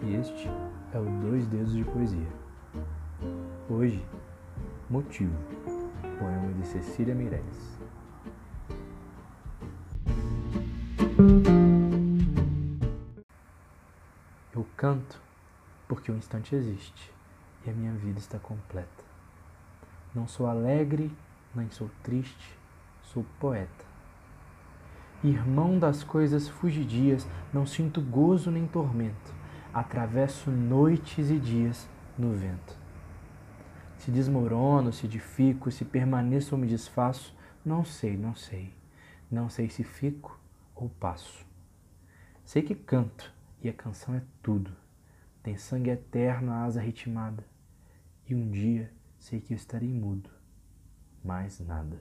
Este é o Dois Dedos de Poesia. Hoje, Motivo, poema de Cecília Meirelles. Eu canto porque o instante existe e a minha vida está completa. Não sou alegre, nem sou triste, sou poeta. Irmão das coisas fugidias, não sinto gozo nem tormento, atravesso noites e dias no vento. Se desmorono, se edifico, se permaneço ou me desfaço, não sei, não sei. Não sei se fico ou passo. Sei que canto e a canção é tudo. Tem sangue eterno, a asa ritmada. E um dia sei que eu estarei mudo. Mais nada.